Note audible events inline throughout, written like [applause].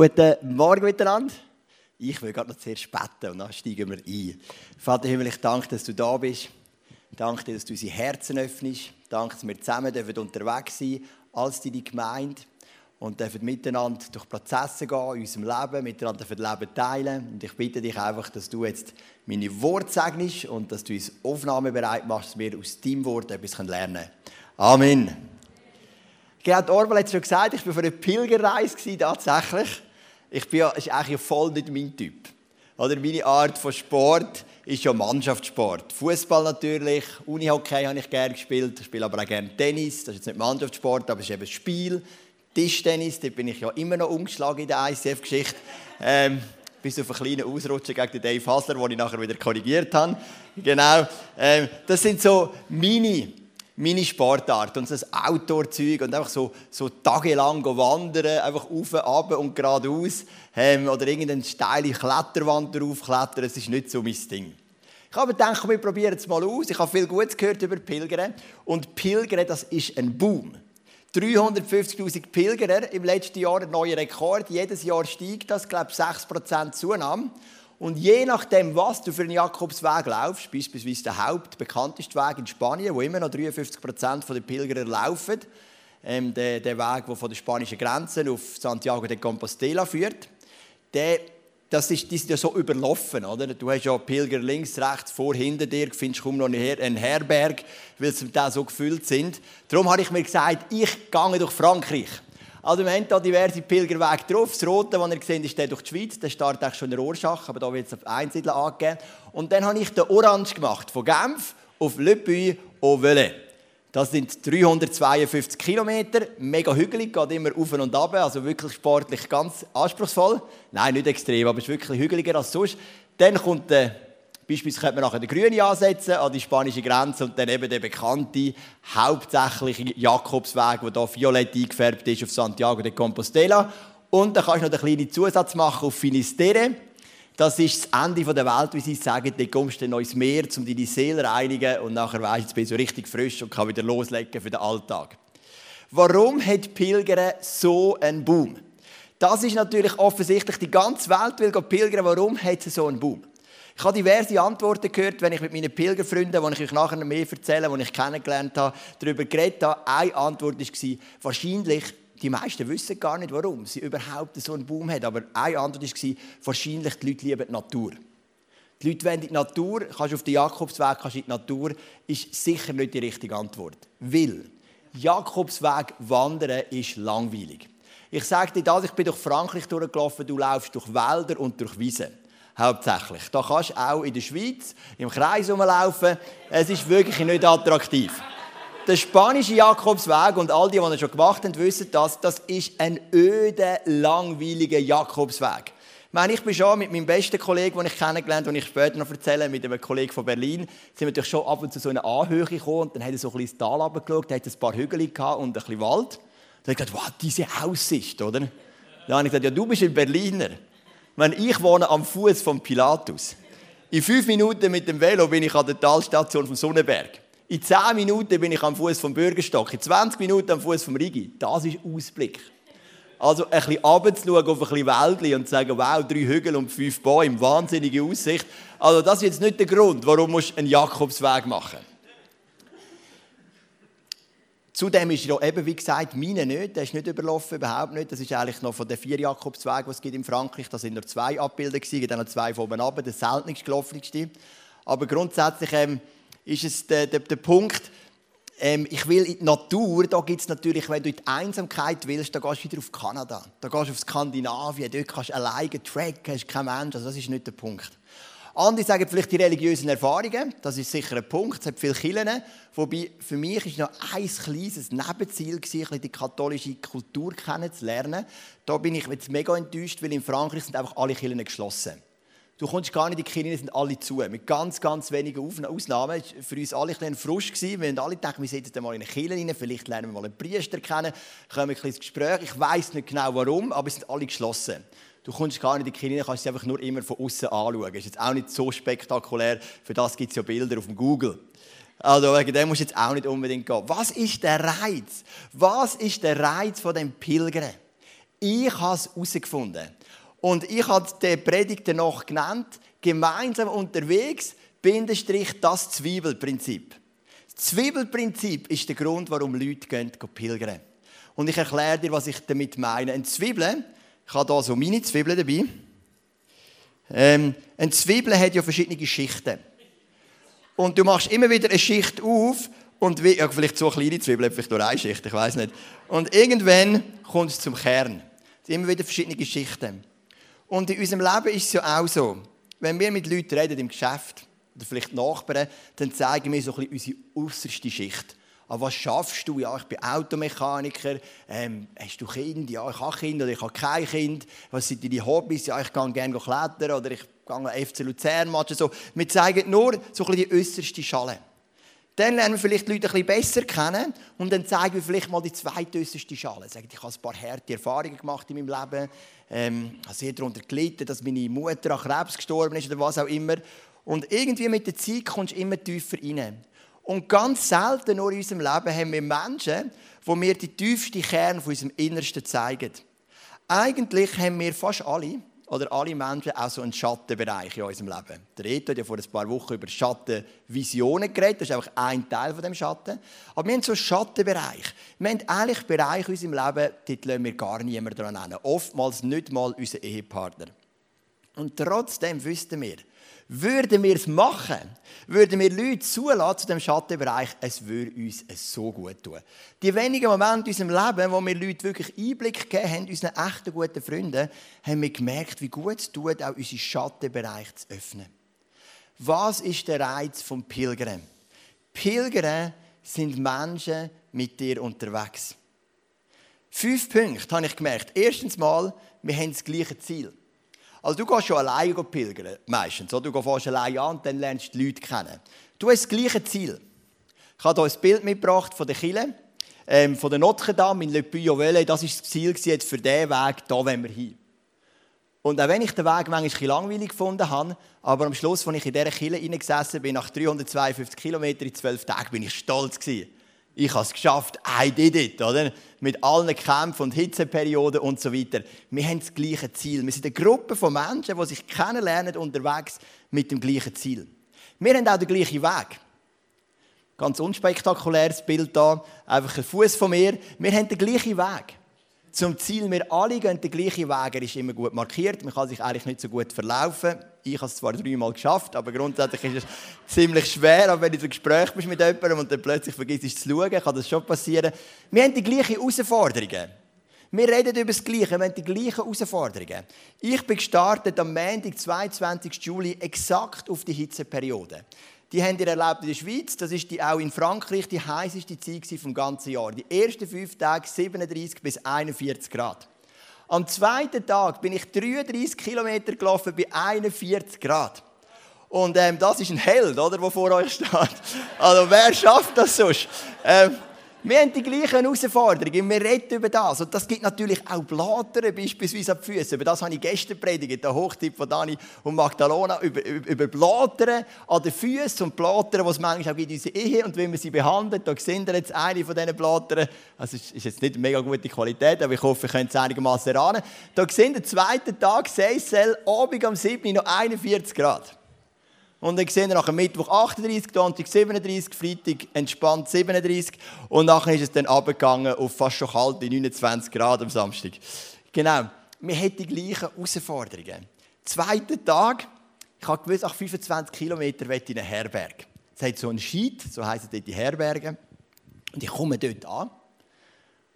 Guten Morgen miteinander. Ich will gerade noch zuerst beten und dann steigen wir ein. Vater Himmel, ich danke, dass du da bist. Danke dir, dass du unsere Herzen öffnest. Danke, dass wir zusammen dürfen unterwegs sein als deine Gemeinde und dürfen miteinander durch Prozesse gehen in unserem Leben, miteinander dürfen Leben teilen. Und ich bitte dich einfach, dass du jetzt meine Worte segnest und dass du uns aufnahmebereit machst, dass wir aus deinem Wort etwas lernen können. Amen. Gerhard Orwell hat es schon gesagt, ich war für eine Pilgerreise tatsächlich. Ich bin ja, ist eigentlich voll nicht mein Typ. Oder meine Art von Sport ist ja Mannschaftssport. Fußball natürlich, Unihockey habe ich gerne gespielt, ich spiele aber auch gerne Tennis. Das ist jetzt nicht Mannschaftssport, aber es ist eben Spiel. Tischtennis, da bin ich ja immer noch umgeschlagen in der ICF-Geschichte. Ähm, bis auf einen kleinen Ausrutscher gegen den Dave Hasler, den ich nachher wieder korrigiert habe. Genau. Ähm, das sind so meine meine Sportart und das Outdoor-Zeug und einfach so, so tagelang wandern, einfach auf, ab und geradeaus ähm, oder irgendeine steile Kletterwand draufklettern, das ist nicht so mein Ding. Ich habe gedacht, wir probieren es mal aus. Ich habe viel Gutes gehört über Pilgern und Pilgern, das ist ein Boom. 350'000 Pilgerer im letzten Jahr, ein neuer Rekord. Jedes Jahr steigt das, ich glaube 6% Zunahme. Und je nachdem, was du für einen Jakobsweg laufst, beispielsweise der hauptbekannteste Weg in Spanien, wo immer noch 53 der Pilgerer laufen, ähm, der, der Weg, der von der spanischen Grenze auf Santiago de Compostela führt, der, das ist, die sind ja so überlaufen, oder? Du hast ja Pilger links, rechts, vor, hinter dir, findest kaum noch einen Herberg, weil sie da so gefüllt sind. Darum habe ich mir gesagt, ich gehe durch Frankreich. Also wir haben hier diverse Pilgerwege drauf. Das rote, das ihr seht, ist der durch die Schweiz. Der startet eigentlich schon in Rorschach, aber da wird es auf Einsiedler angegeben. Und dann habe ich den Orange gemacht, von Genf auf Le Puy au Velay. Das sind 352 Kilometer, mega hügelig, geht immer auf und ab, also wirklich sportlich ganz anspruchsvoll. Nein, nicht extrem, aber es ist wirklich hügeliger als sonst. Dann kommt der Beispielsweise könnte man nachher den Grünen ansetzen an die spanische Grenze und dann eben der bekannte, hauptsächliche Jakobsweg, der hier violett eingefärbt ist auf Santiago de Compostela. Und dann kannst du noch einen kleinen Zusatz machen auf Finisterre. Das ist das Ende der Welt, wie sie sagen. Dort kommst du dann ins Meer, um deine Seele reinigen und nachher weisst du, jetzt ich so richtig frisch und kann wieder loslegen für den Alltag. Warum hat Pilgern so einen Boom? Das ist natürlich offensichtlich, die ganze Welt will pilgern. Warum hat sie so einen Boom? Ich habe diverse Antworten gehört, wenn ich mit meinen Pilgerfreunden, die ich euch nachher mehr erzähle, die ich kennengelernt habe, darüber geredet habe. Eine Antwort war, wahrscheinlich, die meisten wissen gar nicht, warum sie überhaupt so einen Boom hat, aber eine Antwort war, wahrscheinlich die Leute lieben die Natur. Die Leute wollen die Natur, kannst auf den Jakobsweg, kannst in die Natur, ist sicher nicht die richtige Antwort. Weil Jakobsweg wandern ist langweilig. Ich sage dir das, ich bin durch Frankreich durchgelaufen, du laufst durch Wälder und durch Wiesen hauptsächlich. Da kannst du auch in der Schweiz im Kreis rumlaufen. Es ist wirklich nicht attraktiv. Der spanische Jakobsweg, und all die, die ihn schon gemacht haben, wissen das, das ist ein öder, langweiliger Jakobsweg. Ich meine, ich bin schon mit meinem besten Kollegen, den ich kennengelernt habe, den ich später noch erzähle, mit einem Kollegen von Berlin, sind wir natürlich schon ab und zu so eine Anhöhe gekommen und dann hat er so ein bisschen das Tal runtergeschaut, da hat ein paar Hügel und ein bisschen Wald. Dann habe ich gedacht, wow, diese Aussicht, oder? Dann habe ich gesagt, ja, du bist ein Berliner wenn ich wohne am Fuß von Pilatus. In fünf Minuten mit dem Velo bin ich an der Talstation vom Sonnenberg. In zehn Minuten bin ich am Fuß vom Bürgerstock. In 20 Minuten am Fuß vom Rigi. Das ist Ausblick. Also ein bisschen runterzuschauen auf ein bisschen Wäldchen und zu sagen, wow, drei Hügel und fünf Bäume, wahnsinnige Aussicht. Also das ist jetzt nicht der Grund, warum du einen Jakobsweg machen musst. Zudem ist ja eben, wie gesagt, meine nicht. Der ist nicht überlaufen, überhaupt nicht. Das ist eigentlich noch von den vier Jakobswegen, die es gibt in Frankreich. Da sind nur zwei abgebildet gewesen, dann noch zwei von oben runter, der seltenste, gelaufenste. Aber grundsätzlich ähm, ist es der, der, der Punkt, ähm, ich will in die Natur, da gibt es natürlich, wenn du in die Einsamkeit willst, da gehst du wieder auf Kanada. Da gehst du auf Skandinavien, dort kannst du alleine tracken, hast keinen Mensch. Also das ist nicht der Punkt. Andere sagen vielleicht die religiösen Erfahrungen. Das ist sicher ein Punkt. Es hat viele Kirchen. Wobei für mich ist noch ein kleines Nebenziel die katholische Kultur kennenzulernen. Da bin ich jetzt mega enttäuscht, weil in Frankreich sind einfach alle Kirchen geschlossen. Du kommst gar nicht in die Kirchen, sind alle zu. Mit ganz, ganz wenigen Ausnahmen. Es war für uns alle ein Frust. Gewesen. Wir haben alle gedacht, wir sitzen mal in eine Kirche rein, vielleicht lernen wir mal einen Priester kennen, kommen ein ins Gespräch. Ich weiß nicht genau warum, aber es sind alle geschlossen. Du kommst gar nicht in die Kirche, kannst sie einfach nur immer von außen anschauen. Ist jetzt auch nicht so spektakulär. Für das gibt es ja Bilder auf dem Google. Also wegen dem musst du jetzt auch nicht unbedingt gehen. Was ist der Reiz? Was ist der Reiz von dem Pilgern? Ich habe es herausgefunden. Und ich habe die Predigt danach genannt, gemeinsam unterwegs, Bindestrich, das Zwiebelprinzip. Das Zwiebelprinzip ist der Grund, warum Leute gehen, gehen pilgern. Und ich erkläre dir, was ich damit meine. Ein Zwiebel, ich habe hier so meine Zwiebeln dabei. Ähm, ein Zwiebel hat ja verschiedene Schichten. Und du machst immer wieder eine Schicht auf und wie, ja, vielleicht so kleine Zwiebeln, vielleicht nur eine Schicht, ich weiß nicht. Und irgendwann kommt es zum Kern. Es sind immer wieder verschiedene Schichten. Und in unserem Leben ist es ja auch so. Wenn wir mit Leuten reden im Geschäft oder vielleicht Nachbarn, dann zeigen wir so ein bisschen unsere äußerste Schicht. Aber was schaffst du? Ja, ich bin Automechaniker. Ähm, hast du Kind? Ja, ich habe Kind oder ich habe kein Kind. Was sind deine Hobbys? Ja, ich kann gerne klettern oder ich gehe FC Luzern matchen. So. Wir zeigen nur so die äußerste Schale. Dann lernen wir vielleicht die Leute ein besser kennen und dann zeigen wir vielleicht mal die zweitäußerste Schale. Ich habe ein paar harte Erfahrungen gemacht in meinem Leben, ähm, habe sehr darunter gelitten, dass meine Mutter an Krebs gestorben ist oder was auch immer. Und irgendwie mit der Zeit kommst du immer tiefer rein. Und ganz selten nur in unserem Leben haben wir Menschen, wo mir die tiefste Kern von unserem Innersten zeigen. Eigentlich haben wir fast alle oder alle Menschen auch so einen Schattenbereich in unserem Leben. Der Reto hat ja vor ein paar Wochen über Schattenvisionen geredet. Das ist einfach ein Teil von dem Schatten. Aber wir haben so einen Schattenbereich. Wir haben eigentlich Bereiche in unserem Leben, dort lassen wir gar niemand dran nennen. Oftmals nicht mal unser Ehepartner. Und trotzdem wüssten wir, würden wir es machen, würden wir Leute zulassen zu dem Schattenbereich, es würde uns so gut tun. Die wenigen Momente in unserem Leben, wo wir Leute wirklich Einblick gegeben haben, unseren echten guten Freunden, haben wir gemerkt, wie gut es tut, auch unseren Schattenbereich zu öffnen. Was ist der Reiz vom Pilgern? Pilgern sind Menschen mit dir unterwegs. Fünf Punkte habe ich gemerkt. Erstens mal, wir haben das gleiche Ziel. Also du gehst schon alleine pilgern, meistens. Du fährst alleine an und dann lernst du die Leute kennen. Du hast das gleiche Ziel. Ich habe hier ein Bild mitgebracht von der Kille, ähm, von der Notre Dame in Le Puy-au-Velay. Das war das Ziel jetzt für diesen Weg, da wollen wir hin. Und auch wenn ich den Weg manchmal langweilig gefunden habe, aber am Schluss, als ich in dieser Kille hineingesessen bin, nach 352 Kilometern in 12 Tagen, bin ich stolz gewesen ich habe es geschafft, I did it, oder? Mit allen Kämpfen und Hitzeperioden und so weiter. Wir haben das gleiche Ziel. Wir sind eine Gruppe von Menschen, die sich kennenlernen unterwegs mit dem gleichen Ziel. Wir haben auch den gleichen Weg. Ganz unspektakuläres Bild da, einfach ein Fuß von mir. Wir haben den gleichen Weg zum Ziel. Wir alle gehen den gleichen Weg. Er ist immer gut markiert. Man kann sich eigentlich nicht so gut verlaufen. Ich habe es zwar dreimal geschafft, aber grundsätzlich ist es ziemlich schwer. Aber wenn du im Gespräch bist mit jemandem und dann plötzlich vergisst zu schauen, kann das schon passieren. Wir haben die gleichen Herausforderungen. Wir reden über das Gleiche, wir haben die gleichen Herausforderungen. Ich bin gestartet am Montag, 22. Juli, exakt auf die Hitzeperiode. Die haben ihr erlebt in der Schweiz. Das ist die, auch in Frankreich die heißeste Zeit vom ganzen Jahr. Die ersten fünf Tage 37 bis 41 Grad. Am zweiten Tag bin ich 33 Kilometer gelaufen bei 41 Grad. Und ähm, das ist ein Held, oder, der vor euch steht. Also wer schafft das sonst? Ähm, wir haben die gleichen Herausforderungen, wir reden über das. Und das gibt natürlich auch Blätter, beispielsweise an die Füße. Über das habe ich gestern predigt, der Hochtipp von Dani und Magdalena, über, über, Blätter an den Füßen und Blätter, die es manchmal auch in unserer Ehe und wie man sie behandelt. Da sehen wir jetzt eine von diesen Blättern. Also es ist jetzt nicht eine mega gute Qualität, aber ich hoffe, ihr könnt es einigermaßen erahnen. Da sehen wir, zweiten Tag, Seyssel, Abend am 7. noch 41 Grad. Und dann sehen wir nach Mittwoch 38, Donnerstag 37, Freitag entspannt 37 und nachher ist es dann abgegangen auf fast schon kalte 29 Grad am Samstag. Genau, wir haben die gleichen Herausforderungen. Zweiter Tag, ich habe gewusst, nach 25 Kilometern ich in eine Herberge. Es hat so einen Sheet, so heißen dort die Herberge. Und ich komme dort an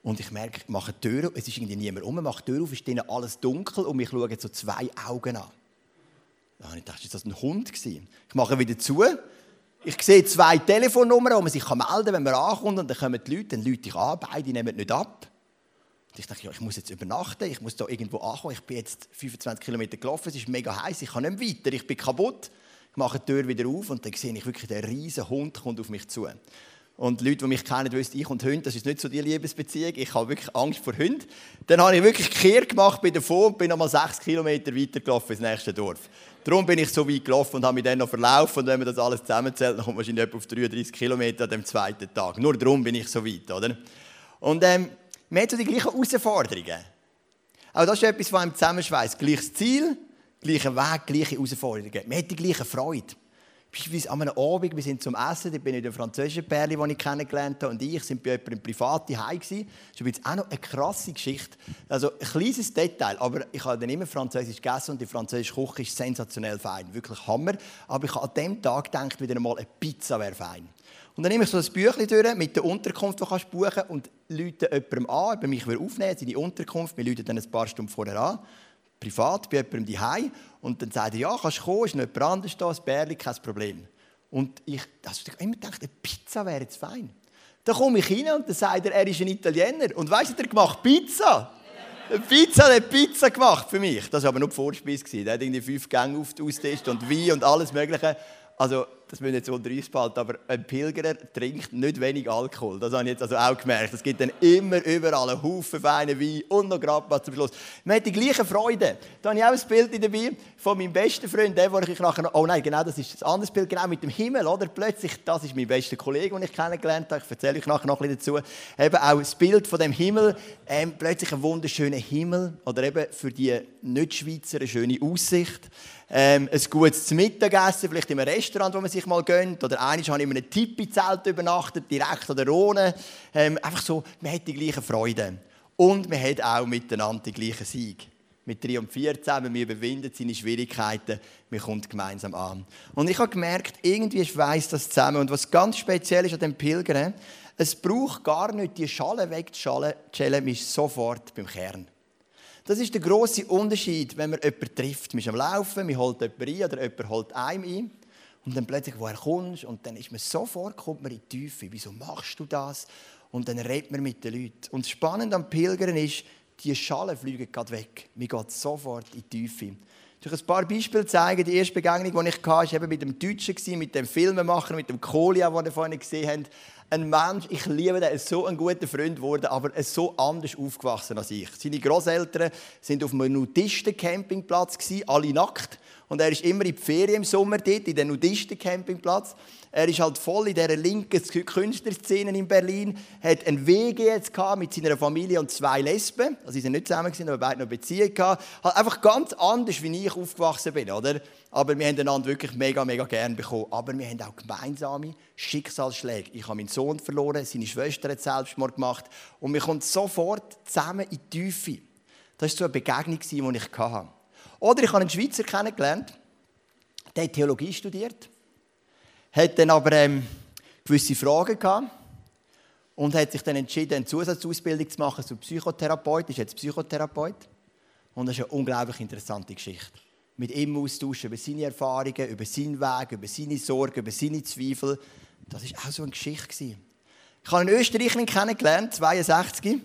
und ich merke, ich mache die Tür, es ist irgendwie niemand rum, mache die Tür auf, ist drinnen alles dunkel und mich schauen so zwei Augen an. Habe ich gedacht, ist das ein Hund gewesen? Ich mache wieder zu. Ich sehe zwei Telefonnummern, wo man sich melden kann, wenn man ankommt. Und dann kommen die Leute, dann Leute ich an, beide nehmen nicht ab. Und ich dachte, ja, ich muss jetzt übernachten, ich muss da irgendwo ankommen. Ich bin jetzt 25 Kilometer gelaufen, es ist mega heiß, ich kann nicht weiter, ich bin kaputt. Ich mache die Tür wieder auf und dann sehe ich wirklich, der riesen Hund kommt auf mich zu. Und Leute, die mich kennen, wissen, ich und Hunde, das ist nicht so die Liebesbeziehung. Ich habe wirklich Angst vor Hunden. Dann habe ich wirklich Kehr gemacht bei davon und bin nochmal sechs Kilometer weitergelaufen ins nächste Dorf. Darum bin ich so weit gelaufen und habe mich dann noch verlaufen. Und wenn man das alles zusammenzählt, dann kommt man wahrscheinlich auf 33 Kilometer an dem zweiten Tag. Nur darum bin ich so weit, oder? Und ähm, wir haben so die gleichen Herausforderungen. Auch das ist etwas, was einem zusammenschweißt. Gleiches Ziel, gleicher Weg, gleiche Herausforderungen. Man hat die gleiche Freude. Beispielsweise an einem Abend, wir sind zum Essen, da bin ich der französischen Perle, die ich kennengelernt habe, und ich sind bei jemandem privat daheim gewesen. Das ist auch noch eine krasse Geschichte. Also ein kleines Detail, aber ich habe dann immer Französisch gegessen und die französische Küche ist sensationell fein, wirklich Hammer. Aber ich habe an dem Tag gedacht, wieder einmal eine Pizza wäre fein. Und dann nehme ich so ein Büchlein durch mit der Unterkunft, die du buchen kannst, und lüte jemandem an, ob mich aufnehmen seine Unterkunft. Wir lüten dann ein paar Stunden vorher an privat bei jemandem daheim und dann sagt er, ja, kannst du kommen, ist noch jemand anderes da, ein Bärli, kein Problem. Und ich, also immer gedacht, eine Pizza wäre jetzt fein. Dann komme ich rein und dann sagt er, er ist ein Italiener. Und weißt du, er gemacht Pizza. Eine Pizza, der hat Pizza gemacht für mich. Das war aber nur die Vorspeise. Der hat irgendwie fünf Gänge ausgetestet und Wein und alles Mögliche. Also, das müssen jetzt unter uns behalten, aber ein Pilgerer trinkt nicht wenig Alkohol. Das habe ich jetzt also auch gemerkt. Es gibt dann immer überall einen Haufen feinen Wein und noch Grappa zum Schluss. Man hat die gleiche Freude. Da habe ich auch ein Bild dabei von meinem besten Freund, der, wo ich nachher oh nein, genau, das ist ein anderes Bild, genau mit dem Himmel, oder? Plötzlich, das ist mein bester Kollege, den ich kennengelernt habe. Ich erzähle euch nachher noch ein bisschen dazu. Eben auch das Bild von dem Himmel, ähm, plötzlich ein wunderschöner Himmel, oder eben für die Nicht-Schweizer eine schöne Aussicht ähm, ein gutes Mittagessen, vielleicht in einem Restaurant, wo man sich mal gönnt. Oder eines habe ich in einem Tipi-Zelt übernachtet, direkt an der Rhone. Ähm, einfach so, man hat die gleichen Freude. Und man hat auch miteinander die gleichen Sieg. Wir triumphieren zusammen, wir überwinden seine Schwierigkeiten, wir kommen gemeinsam an. Und ich habe gemerkt, irgendwie schweißt das zusammen. Und was ganz speziell ist an dem Pilgern, es braucht gar nicht die Schale wegzuschalen, man ist sofort beim Kern. Das ist der große Unterschied, wenn man jemanden trifft. Man ist am Laufen, man holt jemanden ein oder jemand holt einem ein. Und dann plötzlich, woher kommst und dann ist man sofort, kommt man in die Tiefe. Wieso machst du das? Und dann redet man mit den Leuten. Und spannend am Pilgern ist, die Schalen fliegen gerade weg. Man geht sofort in die Tiefe. Ich ein paar Beispiele zeigen. Die erste Begegnung, die ich hatte, war eben mit dem Deutschen, mit dem Filmemacher, mit dem Kolia, den ihr vorhin gesehen habt ein Mensch, ich liebe den, ist so ein guter Freund geworden, aber er ist so anders aufgewachsen als ich. Seine Großeltern sind auf einem Nudisten-Campingplatz, alle nackt. Und er ist immer in die Ferien im Sommer dort, in den Nudisten-Campingplatz. Er ist halt voll in dieser linken Künstlerszene in Berlin, hat ein WG jetzt mit seiner Familie und zwei Lesben. Also sie sind nicht zusammen, aber beide noch Beziehung gehabt. Halt einfach ganz anders, wie ich aufgewachsen bin, oder? Aber wir haben einander wirklich mega, mega gern bekommen. Aber wir haben auch gemeinsame Schicksalsschläge. Ich habe meinen Sohn verloren, seine Schwester hat Selbstmord gemacht. Und wir kommen sofort zusammen in die Tiefe. Das war so eine Begegnung, die ich hatte. Oder ich habe einen Schweizer kennengelernt, der hat Theologie studiert, hat dann aber ähm, gewisse Fragen gehabt und hat sich dann entschieden, eine Zusatzausbildung zu machen zum Psychotherapeut. ist jetzt Psychotherapeut. Und das ist eine unglaublich interessante Geschichte mit ihm austauschen über seine Erfahrungen, über seinen Weg, über seine Sorgen, über seine Zweifel. Das war auch so eine Geschichte. Ich habe eine Österreicherin kennengelernt, 62.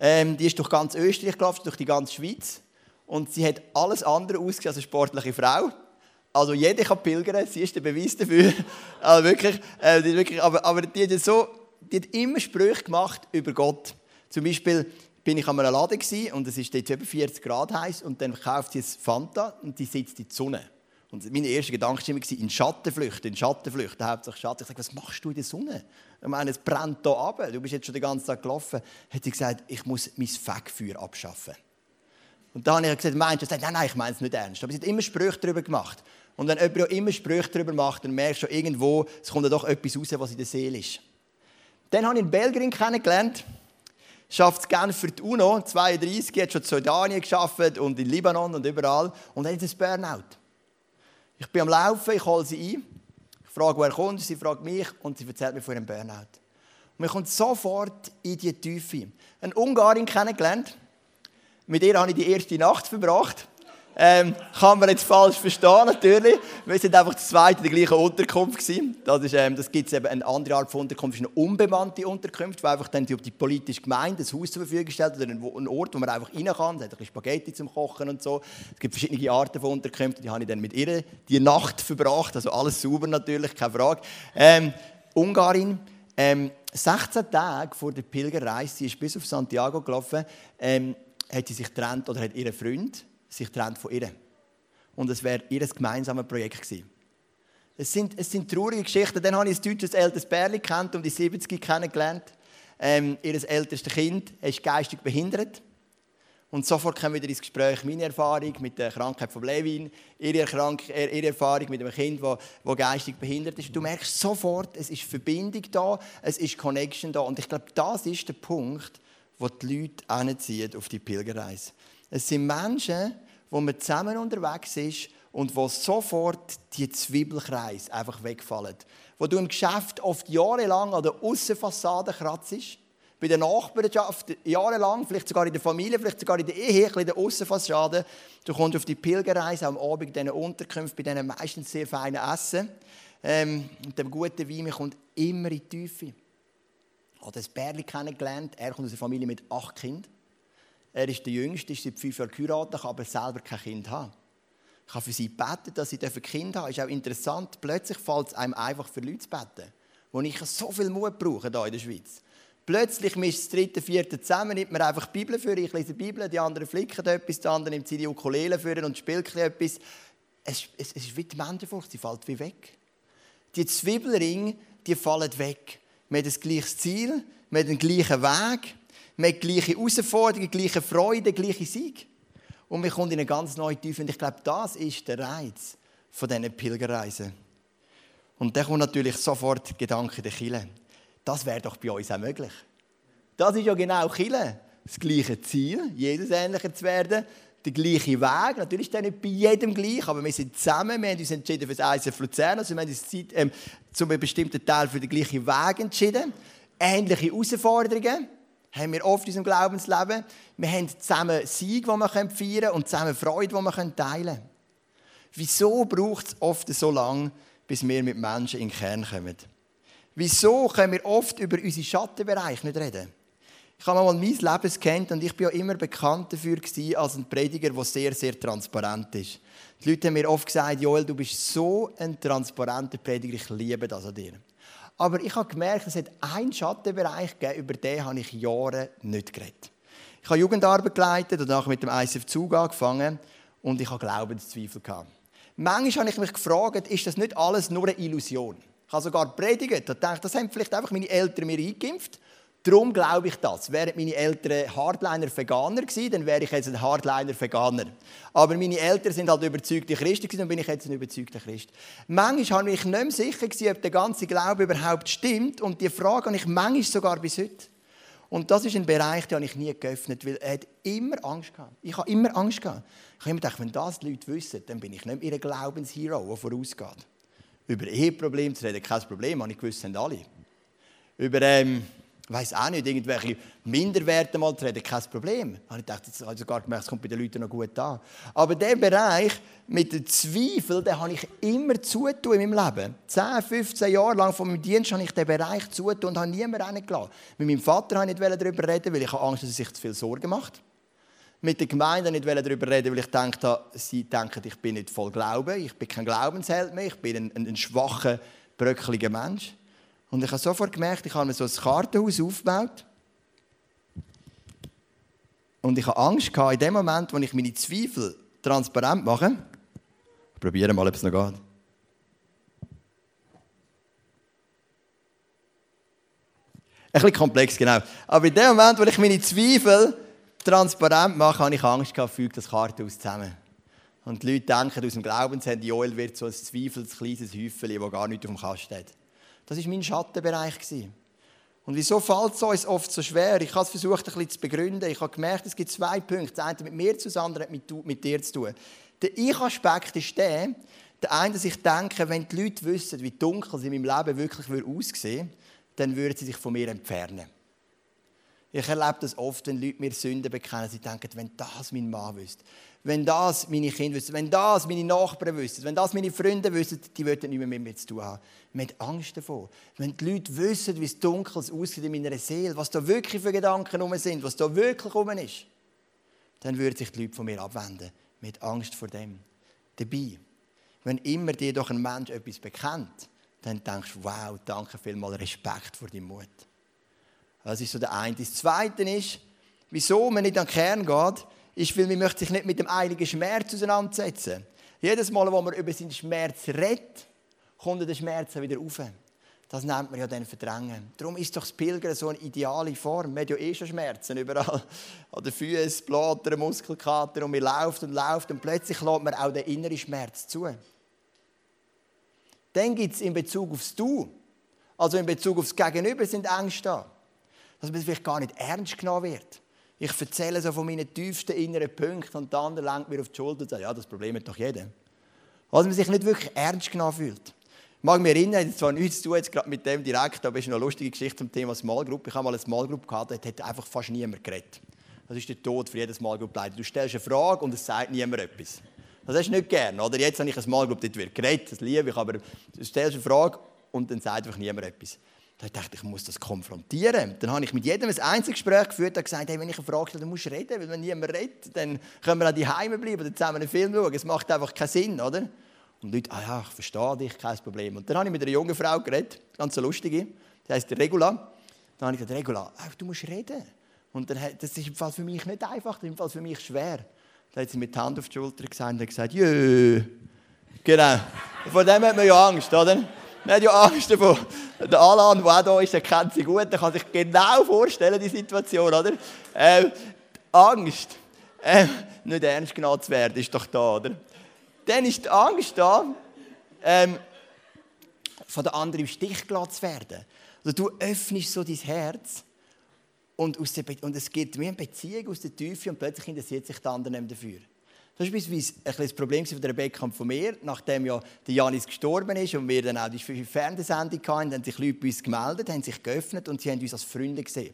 Ähm, die ist durch ganz Österreich gelaufen, durch die ganze Schweiz. Und sie hat alles andere ausgesehen als eine sportliche Frau. Also jeder kann pilgern, sie ist der Beweis dafür. [laughs] also wirklich, äh, wirklich, aber, aber die, hat so, die hat immer Sprüche gemacht über Gott. Zum Beispiel, bin ich an einem Laden und es ist dort über 40 Grad heiß und dann kauft sie ein Fanta und die sitzt in die Sonne. Und mein erster Gedanke war, in Schattenflüchten, in Schattenflüchten, hauptsächlich Schatten. Ich sage, was machst du in der Sonne? Ich meine, es brennt hier ab, du bist jetzt schon den ganzen Tag gelaufen. Hat sie gesagt, ich muss mein Fegfeuer abschaffen. Und dann habe ich gesagt, meinst du? Sie sagt, nein, nein, ich meine es nicht ernst. Aber sie hat immer Sprüche darüber gemacht. Und wenn jemand auch immer Sprüche darüber macht, dann merkst du irgendwo, es kommt doch etwas raus, was in der Seele ist. Dann habe ich einen Belgierin kennengelernt, schafft es gerne für die UNO, 32, hat schon in Jordanien geschafft und in Libanon und überall und hat jetzt ein Burnout. Ich bin am Laufen, ich hole sie ein, ich frage, woher kommt sie fragt mich und sie erzählt mir von ihrem Burnout. Und wir kommen sofort in die Tiefe. Eine Ungarin kennengelernt, mit ihr habe ich die erste Nacht verbracht. Ähm, kann man jetzt falsch verstehen, natürlich. Wir sind einfach das zweite in der gleichen Unterkunft gewesen. Das, ähm, das gibt es eben eine andere Art von Unterkunft, ist eine unbemannte Unterkunft, wo einfach dann die, die politische Gemeinde ein Haus zur Verfügung stellt oder einen Ort, wo man einfach rein kann. Es hat ein Spaghetti zum Kochen und so. Es gibt verschiedene Arten von Unterkünften. Die habe ich dann mit ihr die Nacht verbracht. Also alles sauber natürlich, keine Frage. Ähm, Ungarin. Ähm, 16 Tage vor der Pilgerreise, sie ist bis auf Santiago gelaufen, ähm, hat sie sich getrennt oder hat ihren Freund sich trennt von ihr. Und es wäre ihr gemeinsames Projekt gewesen. Es sind, es sind traurige Geschichten. Dann habe ich ein deutsches älteres Pärchen kennt, um die 70 kennengelernt. Ähm, ihr ältestes Kind ist geistig behindert. Und sofort kommen wieder ins Gespräch meine Erfahrung mit der Krankheit von Levin, ihre, Erkrank äh, ihre Erfahrung mit einem Kind, das geistig behindert ist. Du merkst sofort, es ist Verbindung da, es ist Connection da. Und ich glaube, das ist der Punkt, wo die Leute anziehen auf die Pilgerreise. Es sind Menschen, wo man zusammen unterwegs ist und wo sofort die Zwiebelkreise einfach wegfallen. Wo du im Geschäft oft jahrelang an der Aussenfassade kratzt bei der Nachbarschaft jahrelang, vielleicht sogar in der Familie, vielleicht sogar in der Ehe, in der Aussenfassade. Du kommst auf die Pilgerreise am Abend in diesen Unterkünften, bei diesen meistens sehr feinen Essen. Ähm, und dem guten Wein kommt immer in die Tiefe. Habe das Bärli kennengelernt. Er kommt aus einer Familie mit acht Kindern. Er ist der Jüngste, ist seit fünf Jahren geheiratet, kann aber selber kein Kind haben. Ich habe für sie gebeten, dass sie ein Kind haben. Ist auch interessant. Plötzlich fällt es einem einfach für Leute zu beten, wo ich so viel Mut brauche hier in der Schweiz. Plötzlich mischt das dritte, vierte zusammen, nimmt man einfach die Bibel für, ich lese die Bibel, die anderen flicken etwas, der andere nimmt sie die Ukulele für und spielt etwas. Es, es, es ist wie die Menschenfurcht, sie fällt wie weg. Die Zwiebelringe, die fallen weg. Wir haben das gleiche Ziel, wir haben den gleichen Weg, wir haben gleiche Herausforderung, die gleiche Freude, den gleichen Sieg. Und wir kommen in eine ganz neue Tiefe. Und ich glaube, das ist der Reiz von diesen Pilgerreisen. Und dann kommt natürlich sofort der Gedanke der Kille. Das wäre doch bei uns auch möglich. Das ist ja genau Chile. Das gleiche Ziel, Jesus ähnlicher zu werden, der gleiche Weg. Natürlich ist der nicht bei jedem gleich, aber wir sind zusammen. Wir haben uns entschieden für das ISF Luzern. Also wir haben uns Zeit, ähm, zu einem bestimmten Teil für den gleichen Weg entschieden. Ähnliche Herausforderungen haben wir oft in unserem Glaubensleben. Wir haben zusammen Sieg, den wir feiern können und zusammen Freude, die wir teilen können. Wieso braucht es oft so lange, bis wir mit Menschen in den Kern kommen? Wieso können wir oft über unsere Schattenbereiche nicht reden? Ich habe mal mein Leben kennt und ich bin ja immer bekannt dafür als ein Prediger, der sehr, sehr transparent ist. Die Leute haben mir oft gesagt, Joel, du bist so ein transparenter Prediger, ich liebe das an dir. Aber ich habe gemerkt, es hat einen Schattenbereich gegeben, über den habe ich Jahre nicht geredet. Ich habe Jugendarbeit geleitet und danach mit dem ICF Zug angefangen und ich habe Glaubenszweifel gehabt. Manchmal habe ich mich gefragt, ist das nicht alles nur eine Illusion? Ich habe sogar predigt und dachte, das haben vielleicht einfach meine Eltern mir eingeimpft. Darum glaube ich das. Wären meine Eltern Hardliner Veganer gewesen, dann wäre ich jetzt ein Hardliner Veganer. Aber meine Eltern sind halt überzeugte Christen gewesen, dann bin ich jetzt ein überzeugter Christ. Manchmal war ich nicht mehr sicher gewesen, ob der ganze Glaube überhaupt stimmt und die Frage habe ich manchmal sogar bis heute. Und das ist ein Bereich, den ich nie geöffnet, weil er hat immer Angst gehabt. Ich habe immer Angst gehabt. Ich habe immer gedacht, wenn das die Leute wissen, dann bin ich nicht mehr ihr Glaubenshero, der vorausgeht. Über Eheprobleme zu reden, kein Problem, habe ich gewusst, haben alle. Über, ähm, weiß auch nicht, irgendwelche Minderwerte mal zu reden, kein Problem. Ich gedacht, das habe ich sogar gemerkt, es kommt bei den Leuten noch gut an. Aber der Bereich mit den Zweifeln, den habe ich immer zutun in meinem Leben. 10, 15 Jahre lang von meinem Dienst habe ich den Bereich zutun und habe niemanden reingelassen. Mit meinem Vater habe ich nicht darüber reden, weil ich Angst dass er sich zu viel Sorgen macht mit der Gemeinde nicht darüber reden, weil ich dachte, sie denken, ich bin nicht voll Glauben, ich bin kein Glaubensheld mehr, ich bin ein, ein, ein schwacher, bröckeliger Mensch. Und ich habe sofort gemerkt, ich habe mir so ein Kartenhaus aufgebaut. Und ich habe Angst gehabt, in dem Moment, wo ich meine Zweifel transparent mache. Probieren mal, ob es noch geht. Ein bisschen komplex, genau. Aber in dem Moment, wo ich meine Zweifel transparent mache, habe ich Angst gehabt, füge das Kartenhaus zusammen. Und die Leute denken aus dem Glaubenshandy, Joel wird so ein zweifels kleines Häufchen, das gar nicht auf dem Kasten hat. Das war mein Schattenbereich. Und wieso fällt es uns oft so schwer? Ich habe es versucht, ein bisschen zu begründen. Ich habe gemerkt, es gibt zwei Punkte. Das eine mit mir zu, das andere mit, mit dir zu tun. Der Ich-Aspekt ist der, der eine, dass ich denke, wenn die Leute wissen, wie dunkel sie in meinem Leben wirklich aussehen dann würden sie sich von mir entfernen. Ich erlebe das oft, wenn Leute mir Sünden bekennen. Sie denken, wenn das mein Mann wüsste, wenn das meine Kinder wüssten, wenn das meine Nachbarn wüssten, wenn das meine Freunde wüssten, die würden nicht mehr mit mir zu tun haben. Man hat Angst davor. Wenn die Leute wissen, wie es dunkel aussieht in meiner Seele, was da wirklich für Gedanken rum sind, was da wirklich rum ist, dann würden sich die Leute von mir abwenden. Mit Angst vor dem. Dabei, wenn immer dir doch ein Mensch etwas bekennt, dann denkst du, wow, danke vielmals, Respekt vor deinem Mut. Das ist so der eine. Das zweite ist, wieso man nicht an den Kern geht, ist, weil man möchte sich nicht mit dem einigen Schmerz auseinandersetzen. Jedes Mal, wo man über seinen Schmerz redet, kommt der Schmerz wieder rauf. Das nennt man ja dann Verdrängen. Darum ist doch das Pilgern so eine ideale Form. Man hat ja eh schon Schmerzen überall. [laughs] An den Füßen, Blätter, Muskelkater und man läuft und läuft und plötzlich lässt man auch den inneren Schmerz zu. Dann gibt es in Bezug aufs Du, also in Bezug aufs Gegenüber sind Ängste da. Dass man vielleicht gar nicht ernst genommen wird. Ich erzähle so von meinen tiefsten inneren Punkten und der andere lenkt mir auf die Schulter und sagt, ja, das Problem hat doch jeder. Also man sich nicht wirklich ernst genommen fühlt. Ich mag mich erinnern, das zwar nichts zu tun jetzt gerade mit dem direkt, aber es ist eine lustige Geschichte zum Thema Small Group. Ich habe mal eine Small Group gehabt, da hat einfach fast niemand geredet. Das ist der Tod für jeden Small Group Leiter. Du stellst eine Frage und es sagt niemand etwas. Das hast du nicht gern, oder? Jetzt habe ich eine Small Group, dort wird geredet, das liebe ich, aber du stellst eine Frage und dann sagt einfach niemand etwas. Da dachte ich, ich muss das konfrontieren. Dann habe ich mit jedem ein Einzelgespräch geführt und gesagt, hey, wenn ich eine Frage stelle, dann musst du reden, weil wenn niemand redet, dann können wir auch die Heime bleiben oder zusammen einen Film schauen. Es macht einfach keinen Sinn, oder? Und die Leute, ah ja, ich verstehe dich, kein Problem. Und dann habe ich mit einer jungen Frau geredet, ganz lustige, die heisst Regula. Dann habe ich gesagt, Regula, du musst reden. Und dann, das ist im Fall für mich nicht einfach, das ist im Fall für mich schwer. Dann hat sie mit der Hand auf die Schulter gesagt und gesagt, jö. Genau. Vor dem hat man ja Angst, oder? Man hat ja Angst davor. Der Alan, der auch da ist, der kennt sie gut, der kann sich genau vorstellen, die Situation, oder? Ähm, Angst, ähm, nicht ernst genommen zu werden, ist doch da, oder? dann ist die Angst da, ähm, von der anderen im Stich gelassen zu werden. Also du öffnest so dein Herz und, und es gibt wie eine Beziehung aus der Tiefe und plötzlich interessiert sich der andere dafür. Das war ein das Problem von der und von mir, nachdem ja der Janis gestorben ist und wir dann auch die Fernsehsendung hatten, haben sich Leute bei uns gemeldet, haben sich geöffnet und sie haben uns als Freunde gesehen.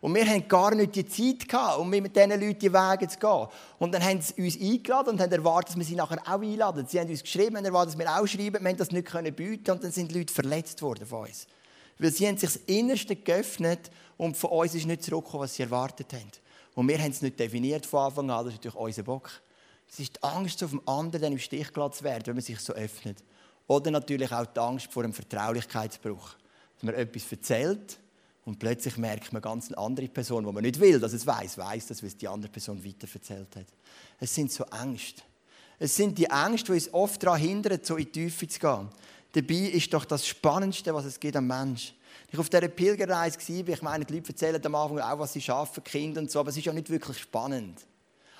Und wir hatten gar nicht die Zeit um mit diesen Leuten die Wege zu gehen. Und dann haben sie uns eingeladen und haben erwartet, dass wir sie nachher auch einladen. Sie haben uns geschrieben, haben erwartet, dass wir auch schreiben. Wir haben das nicht können bieten und dann sind die Leute verletzt worden von uns. Weil sie haben sich das Innerste geöffnet und von uns ist nicht zurückgekommen, was sie erwartet haben. Und wir haben es nicht definiert von Anfang an, das ist natürlich unser Bock. Es ist die Angst, auf dem anderen im Stich gelassen zu werden, wenn man sich so öffnet. Oder natürlich auch die Angst vor einem Vertraulichkeitsbruch. Dass man etwas erzählt und plötzlich merkt man ganz eine andere Person, wo man nicht will, dass es weiß, weiß das, was die andere Person weiterverzählt hat. Es sind so Ängste. Es sind die Ängste, die uns oft daran hindern, so in die Tiefe zu gehen. Dabei ist doch das Spannendste, was es gibt am Mensch. Ich war auf dieser Pilgerreise, ich meine, die Leute erzählen am Anfang auch, was sie schaffen, Kinder und so, aber es ist ja nicht wirklich spannend.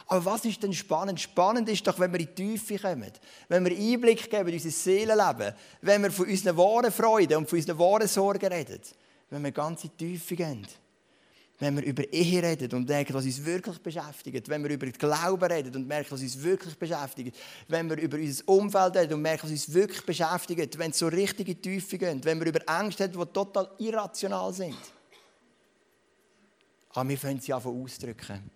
Aber was ist denn spannend? Spannend ist doch, wenn wir in die Tiefe kommen, wenn wir Einblick geben in unser Seelenleben, wenn wir von unseren wahren Freuden und von unseren wahren Sorgen reden wenn wir ganz in die Tiefe gehen. Wenn wir über Ehe reden und merken, was uns wirklich beschäftigt. Wenn wir über Glauben reden und merken, was uns wirklich beschäftigt. Wenn wir über unser Umfeld reden und merken, was uns wirklich beschäftigt. Wenn es so richtig in die Tiefe geht. Wenn wir über Ängste reden, die total irrational sind. Aber wir können sie einfach ausdrücken.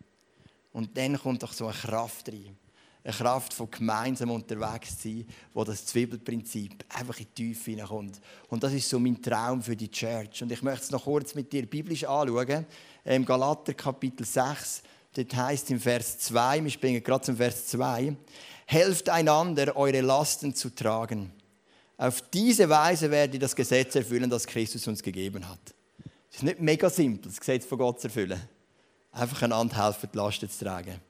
Und dann kommt doch so eine Kraft rein eine Kraft von gemeinsam unterwegs sein, wo das Zwiebelprinzip einfach in die Tiefe hineinkommt. Und das ist so mein Traum für die Church. Und ich möchte es noch kurz mit dir biblisch anschauen. Im Galater Kapitel 6, dort heißt im Vers 2, wir springen gerade zum Vers 2, helft einander, eure Lasten zu tragen. Auf diese Weise werdet ihr das Gesetz erfüllen, das Christus uns gegeben hat. Es ist nicht mega simpel, das Gesetz von Gott zu erfüllen. Einfach einander helfen, die Lasten zu tragen.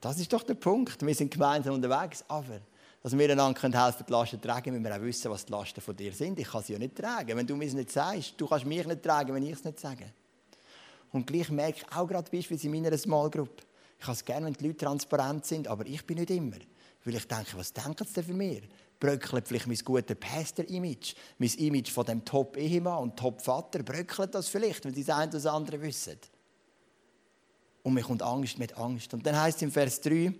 Das ist doch der Punkt. Wir sind gemeinsam unterwegs, aber dass wir einander helfen können, die Lasten zu tragen, müssen wir auch wissen, was die Lasten von dir sind. Ich kann sie ja nicht tragen, wenn du mir es nicht sagst. Du kannst mich nicht tragen, wenn ich es nicht sage. Und gleich merke ich auch gerade beispielsweise in meiner Small Group, ich habe es gerne, wenn die Leute transparent sind, aber ich bin nicht immer. Weil ich denke, was denken sie denn für mich? Bröckelt vielleicht mein gutes Pastor-Image, mein Image von dem Top-Ehemann und Top-Vater, bröckelt das vielleicht, wenn sie das eine oder das andere wissen. Und mir kommt Angst mit Angst. Und dann heißt es im Vers 3,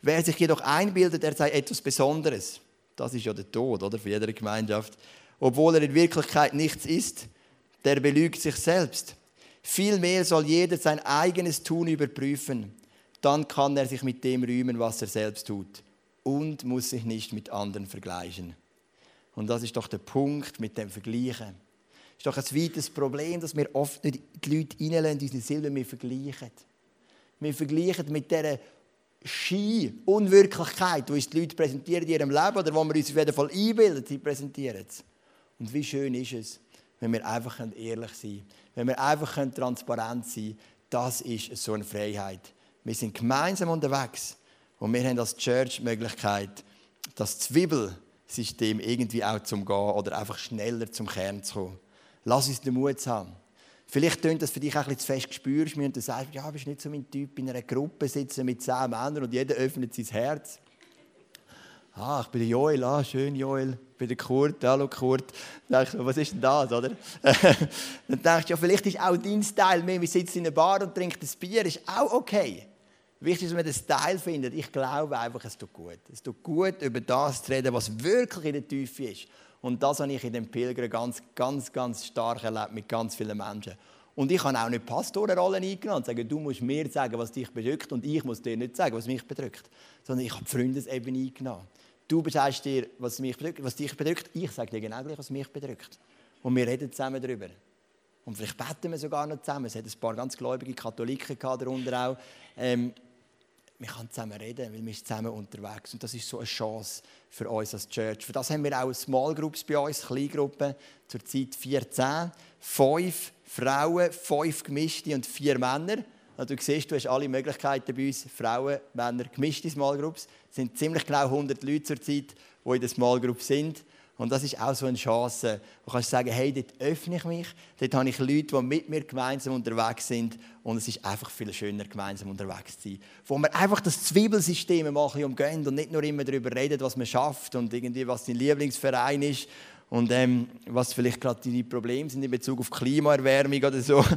wer sich jedoch einbildet, er sei etwas Besonderes, das ist ja der Tod oder, für jede Gemeinschaft, obwohl er in Wirklichkeit nichts ist, der belügt sich selbst. Vielmehr soll jeder sein eigenes Tun überprüfen. Dann kann er sich mit dem rühmen, was er selbst tut und muss sich nicht mit anderen vergleichen. Und das ist doch der Punkt mit dem Vergleichen ist doch ein weites Problem, dass wir oft nicht die Leute reinlassen, unsere Seele, wir vergleichen. Wir vergleichen mit dieser Ski-Unwirklichkeit, die uns die Leute präsentieren in ihrem Leben oder wo wir uns auf jeden Fall einbilden, sie präsentieren es. Und wie schön ist es, wenn wir einfach ehrlich sein können, wenn wir einfach transparent sein können. Das ist so eine Freiheit. Wir sind gemeinsam unterwegs und wir haben als Church die Möglichkeit, das Zwiebel System irgendwie auch zum Gehen oder einfach schneller zum Kern zu kommen. Lass uns den Mut haben. Vielleicht tönt das für dich auch ein bisschen zu fest spürst und du sagst, ja, bist nicht so mein Typ, in einer Gruppe sitzen mit zehn Männern und jeder öffnet sein Herz. Ah, ich bin der Joel, ah, schön Joel. Ich bin der Kurt, hallo Kurt. Dann denkst du, was ist denn das, oder? [laughs] dann denkst du, ja, vielleicht ist auch dein Style mehr, wir sitzen in einer Bar und trinken ein Bier, ist auch okay. Wichtig ist, dass man den Style findet. Ich glaube einfach, es tut gut. Es tut gut, über das zu reden, was wirklich in der Tiefe ist. Und das habe ich in den Pilgern ganz, ganz, ganz stark erlebt mit ganz vielen Menschen. Und ich habe auch nicht Pastorenrollen eingenommen und sagen, du musst mir sagen, was dich bedrückt und ich muss dir nicht sagen, was mich bedrückt. Sondern ich habe die Freundesebene eingenommen. Du sagst dir, was, mich bedrückt, was dich bedrückt, ich sage dir genau gleich, was mich bedrückt. Und wir reden zusammen darüber. Und vielleicht beten wir sogar noch zusammen. Es hat ein paar ganz gläubige Katholiken darunter auch. Ähm, wir können zusammen reden, weil wir sind zusammen unterwegs. Und das ist so eine Chance für uns als Church. Für das haben wir auch Small Groups bei uns, Kleingruppen, zurzeit 14, fünf Frauen, fünf gemischte und vier Männer. Also du siehst, du hast alle Möglichkeiten bei uns, Frauen, Männer, gemischte Small Groups. Es sind ziemlich genau 100 Leute zurzeit, die in der Small Group sind. Und das ist auch so eine Chance, wo du kannst sagen, hey, dort öffne ich mich, dort habe ich Leute, die mit mir gemeinsam unterwegs sind und es ist einfach viel schöner, gemeinsam unterwegs zu sein. Wo wir einfach das Zwiebelsystem mal ein umgehen und nicht nur immer darüber reden, was man schafft und irgendwie, was dein Lieblingsverein ist und ähm, was vielleicht gerade deine Probleme sind in Bezug auf Klimaerwärmung oder so. [laughs]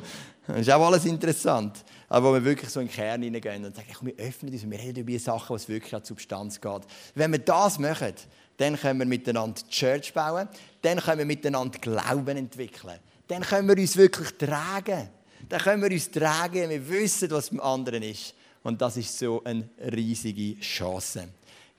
Das ist auch alles interessant. Aber wo wir wirklich so in den Kern hineingehen und sagen, komm, wir öffnen uns und wir reden über Sachen, was wirklich an Substanz geht. Wenn wir das machen, dann können wir miteinander Church bauen, dann können wir miteinander Glauben entwickeln. Dann können wir uns wirklich tragen. Dann können wir uns tragen, wir wissen, was beim anderen ist. Und das ist so eine riesige Chance.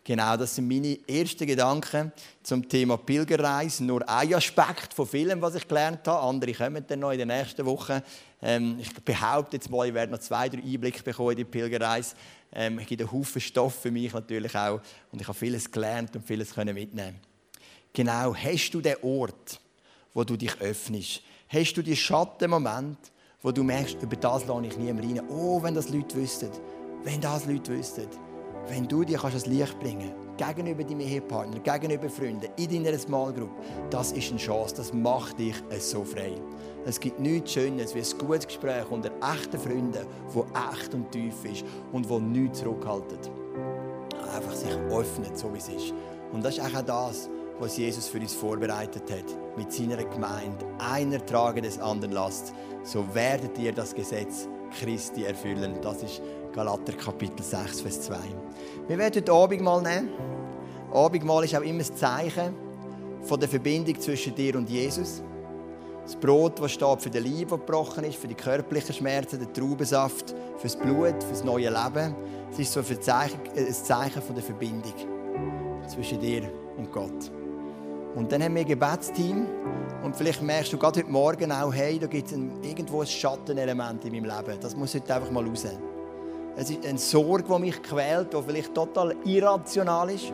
Genau, das sind meine ersten Gedanken zum Thema Pilgerreise. Nur ein Aspekt von vielen, was ich gelernt habe. Andere kommen dann noch in den nächsten Wochen. Ähm, ich behaupte jetzt mal, ich werde noch zwei, drei Einblicke bekommen in die Pilgerreise. Ähm, ich gibt einen Haufen Stoff für mich natürlich auch. Und ich habe vieles gelernt und vieles mitnehmen Genau, hast du den Ort, wo du dich öffnest? Hast du die Schattenmoment, wo du merkst, über das lasse ich niemand rein. Oh, wenn das Leute wüssten. Wenn das Leute wüssten. Wenn du dir das Licht bringen kannst, gegenüber deinem Ehepartner, gegenüber Freunden, in deiner Small Group, das ist eine Chance, das macht dich so frei. Es gibt nichts Schönes wie ein gutes Gespräch unter echten Freunden, wo echt und tief ist und wo nichts zurückhaltet. Einfach sich öffnet, so wie es ist. Und das ist auch das, was Jesus für uns vorbereitet hat. Mit seiner Gemeinde. Einer trage des anderen Last. So werdet ihr das Gesetz Christi erfüllen. Das ist Galater Kapitel 6, Vers 2. Wir werden heute Abendmahl nehmen. Abendmahl ist auch immer das Zeichen von der Verbindung zwischen dir und Jesus. Das Brot, das steht für den Leib, der gebrochen ist, für die körperlichen Schmerzen, der Traubensaft, für das Blut, für das neue Leben. Es ist so ein Zeichen, ein Zeichen von der Verbindung zwischen dir und Gott. Und dann haben wir ein Gebetsteam. Und vielleicht merkst du gerade heute Morgen auch, hey, da gibt es irgendwo ein Schattenelement in meinem Leben. Das muss heute einfach mal raus. Es ist eine Sorge, die mich quält, die vielleicht total irrational ist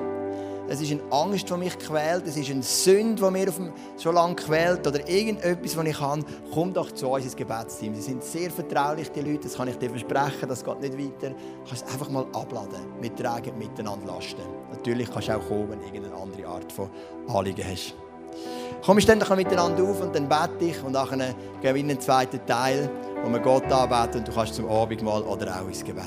es ist eine Angst, die mich quält, es ist eine Sünde, die mir schon lange quält oder irgendetwas, was ich habe, komm doch zu uns ins Gebetsteam. Sie sind sehr vertraulich, die Leute, das kann ich dir versprechen, das geht nicht weiter. Du kannst es einfach mal abladen, mittragen, miteinander lasten. Natürlich kannst du auch kommen, wenn du irgendeine andere Art von Anliegen hast. Komm, wir stehen doch miteinander auf und dann bete ich und dann gehen wir in den zweiten Teil, wo wir Gott anbeten und du kannst zum Abendmahl oder auch ins Gebet.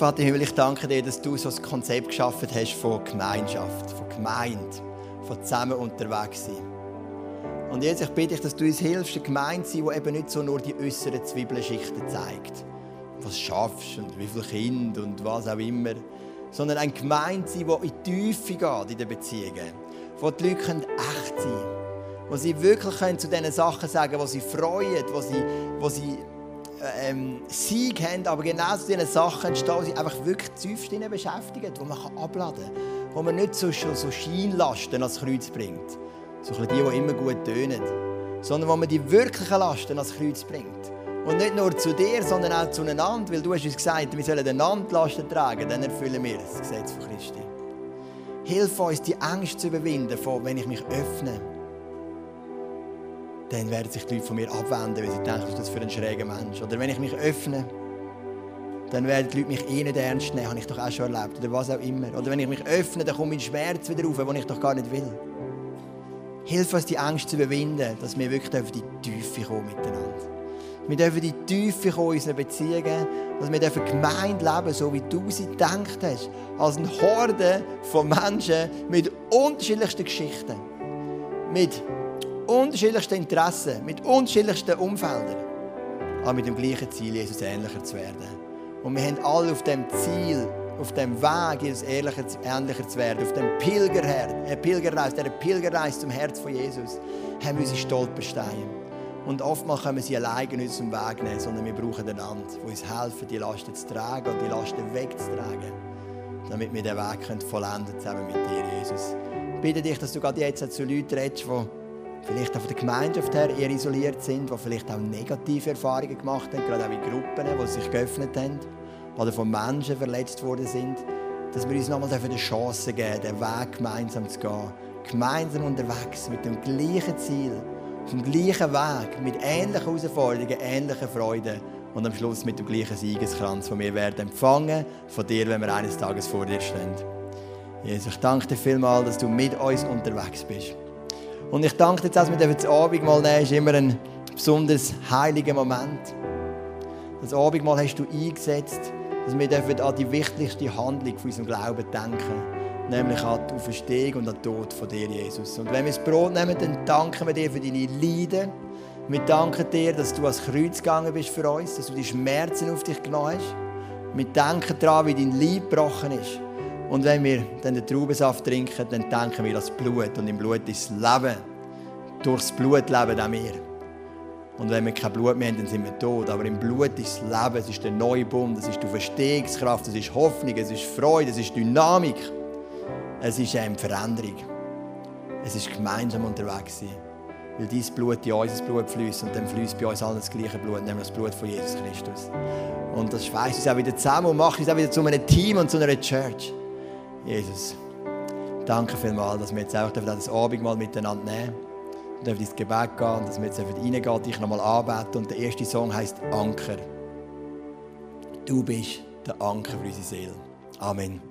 Vater Himmel, ich danke dir, dass du so ein Konzept geschaffen hast von Gemeinschaft, von Gemeinde, von zusammen unterwegs sein. Und jetzt ich bitte dich, dass du uns hilfst, eine Gemeinde zu sein, die eben nicht so nur die äußeren Zwiebelschichten zeigt. Was du schaffst und wie viele Kinder und was auch immer. Sondern eine Gemeinde sein, die in die Tiefe geht in den Beziehungen. Wo die Leute echt sein können. Wo sie wirklich zu diesen Sachen sagen können, die sie freuen, wo sie, wo sie ähm, Sieg haben, aber genau zu diesen Sachen entstehen, sie einfach wirklich tiefst beschäftigen, wo man abladen kann. Wo man nicht so, schon so Scheinlasten ans Kreuz bringt. So die, die immer gut tönen. Sondern wo man die wirklichen Lasten ans Kreuz bringt. Und nicht nur zu dir, sondern auch zueinander, weil du hast uns gesagt, wir sollen einander Lasten tragen, dann erfüllen wir das Gesetz von Christi. Hilf uns, die Angst zu überwinden, von, wenn ich mich öffne dann werden sich die Leute von mir abwenden, weil sie denken, was ist das für ein schräger Mensch. Oder wenn ich mich öffne, dann werden die Leute mich eh nicht ernst nehmen, habe ich doch auch schon erlebt. Oder was auch immer. Oder wenn ich mich öffne, dann kommt mein Schmerz wieder rauf, den ich doch gar nicht will. Hilf uns, die Angst zu überwinden, dass wir wirklich in die Tiefe kommen miteinander. Wir dürfen die Tiefe in unseren Beziehungen, dass wir dürfen Gemeinde leben, so wie du sie gedacht hast. Als eine Horde von Menschen mit unterschiedlichsten Geschichten, mit unterschiedlichsten Interessen, mit unterschiedlichsten Umfeldern, aber mit dem gleichen Ziel, Jesus ähnlicher zu werden. Und wir haben alle auf dem Ziel, auf dem Weg, Jesus ähnlicher, ähnlicher zu werden, auf dem Pilgerherz, äh, Pilgerreis, der Pilgerreis zum Herz von Jesus, haben wir unsere Stolpersteine. Und oftmals können wir sie alleine nicht zum Weg nehmen, sondern wir brauchen einander, die uns helfen, die Lasten zu tragen und die Lasten wegzutragen, damit wir den Weg vollenden zusammen mit dir, Jesus. Ich bitte dich, dass du gerade jetzt zu Leuten redest, die vielleicht auch von der Gemeinschaft her eher isoliert sind, die vielleicht auch negative Erfahrungen gemacht haben, gerade auch in Gruppen, die sich geöffnet haben oder von Menschen verletzt worden sind, dass wir uns nochmal eine Chance geben, den Weg gemeinsam zu gehen. Gemeinsam unterwegs mit dem gleichen Ziel, dem gleichen Weg, mit ähnlichen Herausforderungen, ähnlichen Freuden und am Schluss mit dem gleichen Siegeskranz, den wir werden empfangen von dir, wenn wir eines Tages vor dir stehen. Jesus, ich danke dir vielmals, dass du mit uns unterwegs bist. Und ich danke dir, dass wir das Abendmahl nehmen. ist immer ein besonders heiliger Moment. Das Abendmahl hast du eingesetzt, dass wir an die wichtigste Handlung von unserem Glauben denken. Nämlich an die Auferstehung und an den Tod von dir, Jesus. Und wenn wir das Brot nehmen, dann danken wir dir für deine Leiden. Wir danken dir, dass du ans Kreuz gegangen bist für uns, dass du die Schmerzen auf dich genommen hast. Wir denken daran, wie dein Leib gebrochen ist. Und wenn wir dann den Traubensaft trinken, dann denken wir an das Blut. Und im Blut ist das Leben. Durchs Blut leben auch wir. Und wenn wir kein Blut mehr haben, dann sind wir tot. Aber im Blut ist das Leben, es ist der neue Bund, es ist die Verstehungskraft, es ist Hoffnung, es ist Freude, es ist Dynamik. Es ist eine Veränderung. Es ist gemeinsam unterwegs sein. Weil dein Blut in unser Blut fließt und dann fließt bei uns allen das gleiche Blut, nämlich das Blut von Jesus Christus. Und das schweißt uns auch wieder zusammen und macht uns auch wieder zu einem Team und zu einer Church. Jesus, danke vielmals, dass wir jetzt auch das Abendmahl miteinander nehmen und dürfen ins Gebet gehen und dass wir jetzt reingehen, dich nochmal anbeten. Und der erste Song heißt Anker. Du bist der Anker für unsere Seele. Amen.